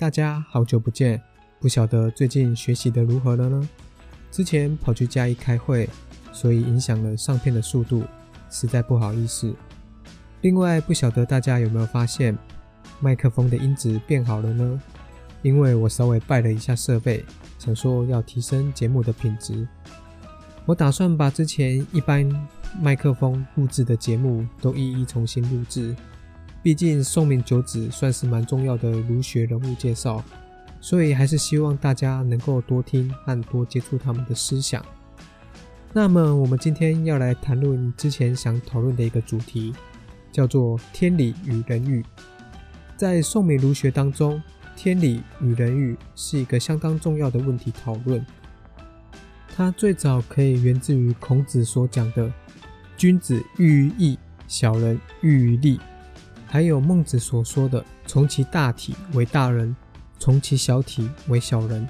大家好久不见，不晓得最近学习的如何了呢？之前跑去嘉义开会，所以影响了上片的速度，实在不好意思。另外，不晓得大家有没有发现，麦克风的音质变好了呢？因为我稍微拜了一下设备，想说要提升节目的品质，我打算把之前一般麦克风录制的节目都一一重新录制。毕竟宋明九子算是蛮重要的儒学人物介绍，所以还是希望大家能够多听和多接触他们的思想。那么我们今天要来谈论之前想讨论的一个主题，叫做天理与人欲。在宋明儒学当中，天理与人欲是一个相当重要的问题讨论。它最早可以源自于孔子所讲的“君子喻于义，小人喻于利”。还有孟子所说的“从其大体为大人，从其小体为小人”。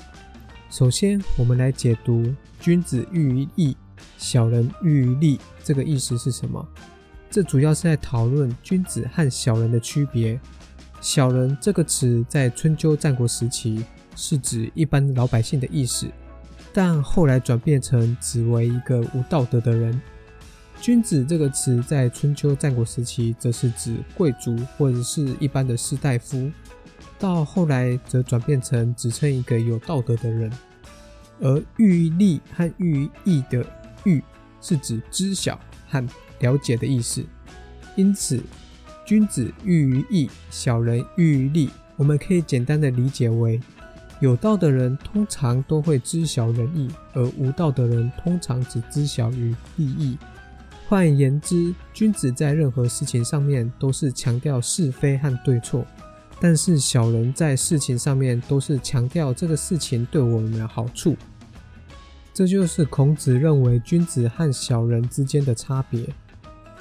首先，我们来解读“君子喻于义，小人喻于利”这个意思是什么？这主要是在讨论君子和小人的区别。小人这个词在春秋战国时期是指一般老百姓的意思，但后来转变成指为一个无道德的人。君子这个词在春秋战国时期，则是指贵族或者是一般的士大夫，到后来则转变成指称一个有道德的人。而喻利和喻义的喻，是指知晓和了解的意思。因此，君子喻于义，小人喻于利，我们可以简单的理解为，有道的人通常都会知晓仁义，而无道的人通常只知晓于利益。换言之，君子在任何事情上面都是强调是非和对错，但是小人在事情上面都是强调这个事情对我们的好处。这就是孔子认为君子和小人之间的差别。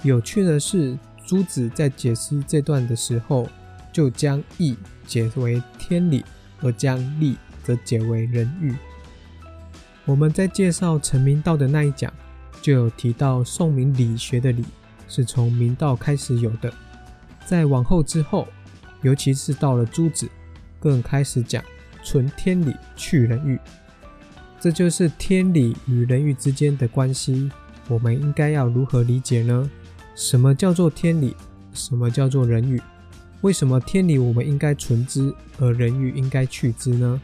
有趣的是，朱子在解释这段的时候，就将义解为天理，而将利则解为人欲。我们在介绍陈明道的那一讲。就有提到宋明理学的理是从明道开始有的，在往后之后，尤其是到了朱子，更开始讲存天理去人欲，这就是天理与人欲之间的关系。我们应该要如何理解呢？什么叫做天理？什么叫做人欲？为什么天理我们应该存之，而人欲应该去之呢？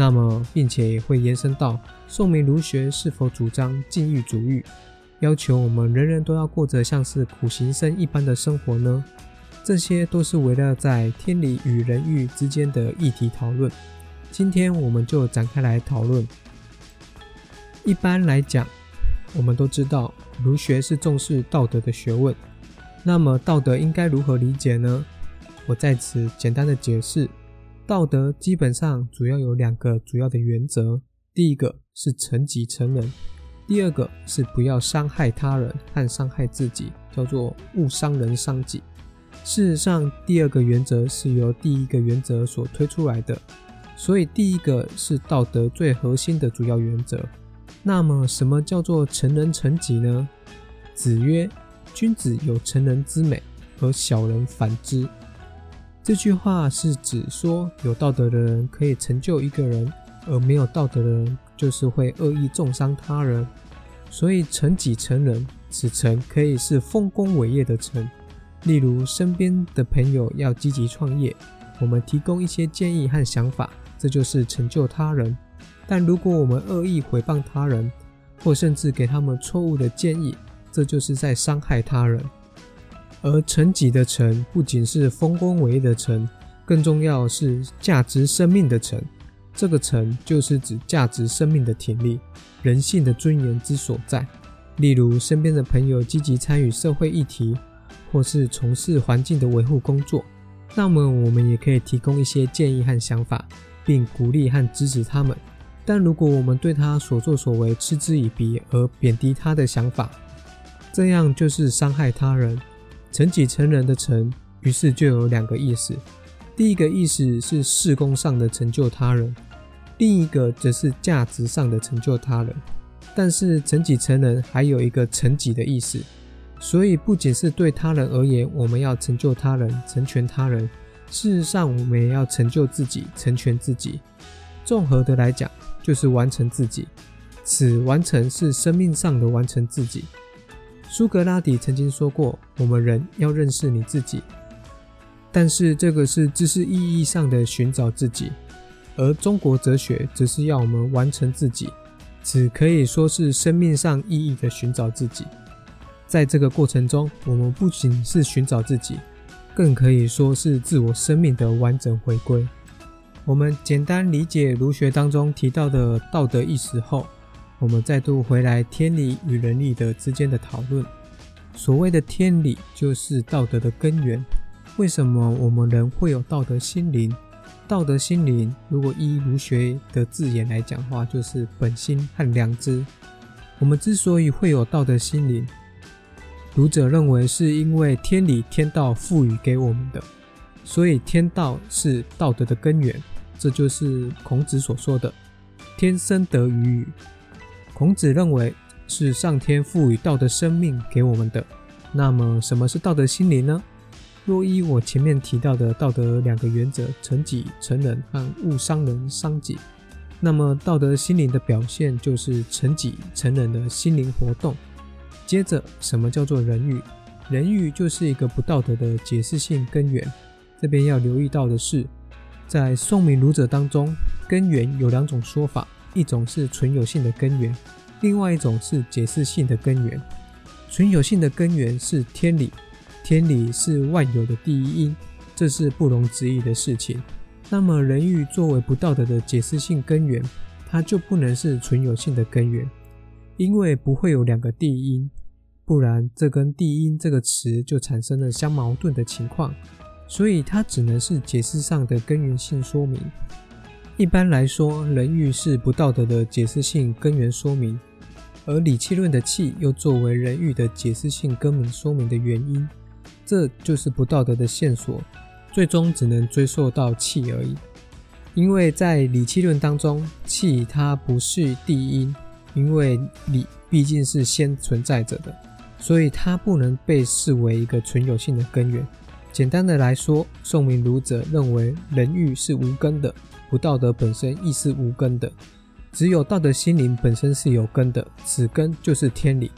那么，并且也会延伸到宋明儒学是否主张禁欲主欲，要求我们人人都要过着像是苦行僧一般的生活呢？这些都是围绕在天理与人欲之间的议题讨论。今天我们就展开来讨论。一般来讲，我们都知道儒学是重视道德的学问。那么，道德应该如何理解呢？我在此简单的解释。道德基本上主要有两个主要的原则，第一个是成己成人，第二个是不要伤害他人和伤害自己，叫做勿伤人伤己。事实上，第二个原则是由第一个原则所推出来的，所以第一个是道德最核心的主要原则。那么，什么叫做成人成己呢？子曰：“君子有成人之美，而小人反之。”这句话是指说，有道德的人可以成就一个人，而没有道德的人就是会恶意重伤他人。所以成己成人，此成可以是丰功伟业的成。例如身边的朋友要积极创业，我们提供一些建议和想法，这就是成就他人。但如果我们恶意诽谤他人，或甚至给他们错误的建议，这就是在伤害他人。而成己的成，不仅是丰功伟业的成，更重要是价值生命的成。这个成就是指价值生命的挺立，人性的尊严之所在。例如，身边的朋友积极参与社会议题，或是从事环境的维护工作，那么我们也可以提供一些建议和想法，并鼓励和支持他们。但如果我们对他所作所为嗤之以鼻，而贬低他的想法，这样就是伤害他人。成己成人的成，于是就有两个意思。第一个意思是事功上的成就他人，另一个则是价值上的成就他人。但是成己成人还有一个成己的意思，所以不仅是对他人而言，我们要成就他人、成全他人，事实上，我们也要成就自己，成全自己。综合的来讲，就是完成自己。此完成是生命上的完成自己。苏格拉底曾经说过：“我们人要认识你自己。”但是这个是知识意义上的寻找自己，而中国哲学则是要我们完成自己。只可以说是生命上意义的寻找自己。在这个过程中，我们不仅是寻找自己。更可以说是自我生命的完整回归。我们简单理解儒学当中提到的道德意识后，我们再度回来天理与人力的之间的讨论。所谓的天理，就是道德的根源。为什么我们人会有道德心灵？道德心灵，如果依儒学的字眼来讲话，就是本心和良知。我们之所以会有道德心灵，读者认为是因为天理天道赋予给我们的，所以天道是道德的根源。这就是孔子所说的“天生得于予”。孔子认为是上天赋予道德生命给我们的。那么，什么是道德心灵呢？若依我前面提到的道德两个原则“成己成人”和“勿伤人伤己”，那么道德心灵的表现就是成己成人的心灵活动。接着，什么叫做人欲？人欲就是一个不道德的解释性根源。这边要留意到的是，在宋明儒者当中，根源有两种说法，一种是存有性的根源，另外一种是解释性的根源。存有性的根源是天理，天理是万有的第一因，这是不容置疑的事情。那么，人欲作为不道德的解释性根源，它就不能是存有性的根源，因为不会有两个第一因。不然，这跟“第一因”这个词就产生了相矛盾的情况，所以它只能是解释上的根源性说明。一般来说，人欲是不道德的解释性根源说明，而理气论的气又作为人欲的解释性根本说明的原因，这就是不道德的线索，最终只能追溯到气而已。因为在理气论当中，气它不是第一，因为理毕竟是先存在着的。所以它不能被视为一个存有性的根源。简单的来说，宋明儒者认为人欲是无根的，不道德本身亦是无根的，只有道德心灵本身是有根的，此根就是天理。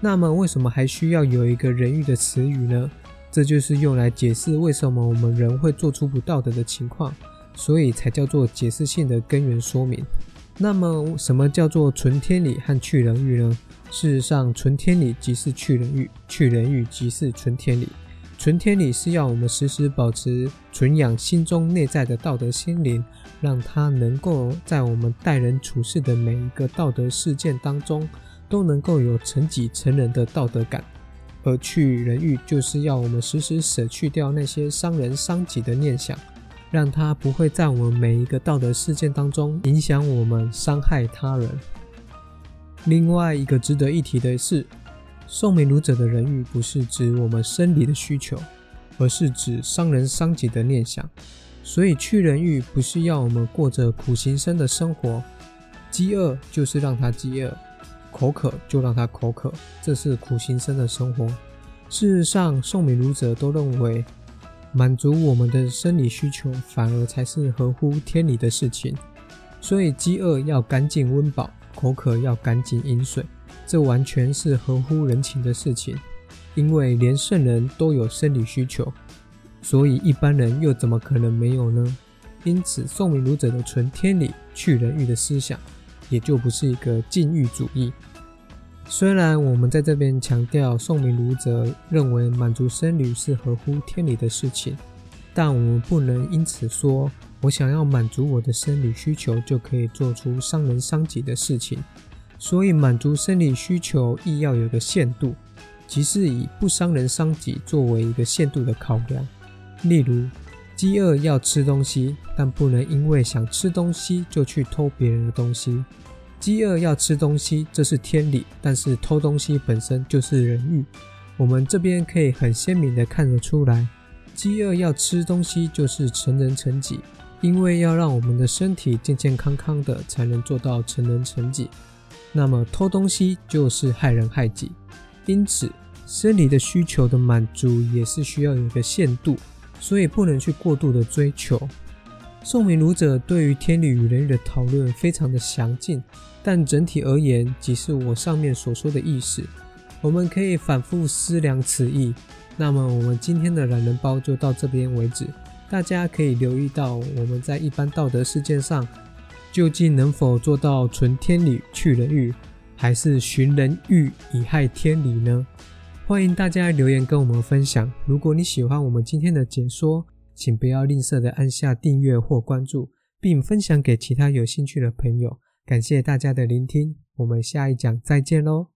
那么为什么还需要有一个人欲的词语呢？这就是用来解释为什么我们人会做出不道德的情况，所以才叫做解释性的根源说明。那么什么叫做纯天理和去人欲呢？事实上，纯天理即是去人欲，去人欲即是纯天理。纯天理是要我们时时保持、纯养心中内在的道德心灵，让他能够在我们待人处事的每一个道德事件当中，都能够有成己成人的道德感。而去人欲就是要我们时时舍去掉那些伤人伤己的念想，让它不会在我们每一个道德事件当中影响我们、伤害他人。另外一个值得一提的是，宋明儒者的人欲不是指我们生理的需求，而是指伤人伤己的念想。所以去人欲不是要我们过着苦行僧的生活，饥饿就是让他饥饿，口渴就让他口渴，这是苦行僧的生活。事实上，宋明儒者都认为，满足我们的生理需求反而才是合乎天理的事情。所以饥饿要赶紧温饱。口渴要赶紧饮水，这完全是合乎人情的事情。因为连圣人都有生理需求，所以一般人又怎么可能没有呢？因此，宋明儒者的纯天理去人欲的思想，也就不是一个禁欲主义。虽然我们在这边强调宋明儒者认为满足生理是合乎天理的事情，但我们不能因此说。我想要满足我的生理需求，就可以做出伤人伤己的事情。所以，满足生理需求亦要有个限度，即是以不伤人伤己作为一个限度的考量。例如，饥饿要吃东西，但不能因为想吃东西就去偷别人的东西。饥饿要吃东西，这是天理，但是偷东西本身就是人欲。我们这边可以很鲜明的看得出来，饥饿要吃东西就是成人成己。因为要让我们的身体健健康康的，才能做到成人成己。那么偷东西就是害人害己。因此，生理的需求的满足也是需要有一个限度，所以不能去过度的追求。宋明儒者对于天理与人欲的讨论非常的详尽，但整体而言，即是我上面所说的意思。我们可以反复思量此意。那么，我们今天的懒人包就到这边为止。大家可以留意到，我们在一般道德事件上，究竟能否做到存天理去人欲，还是寻人欲以害天理呢？欢迎大家留言跟我们分享。如果你喜欢我们今天的解说，请不要吝啬的按下订阅或关注，并分享给其他有兴趣的朋友。感谢大家的聆听，我们下一讲再见喽。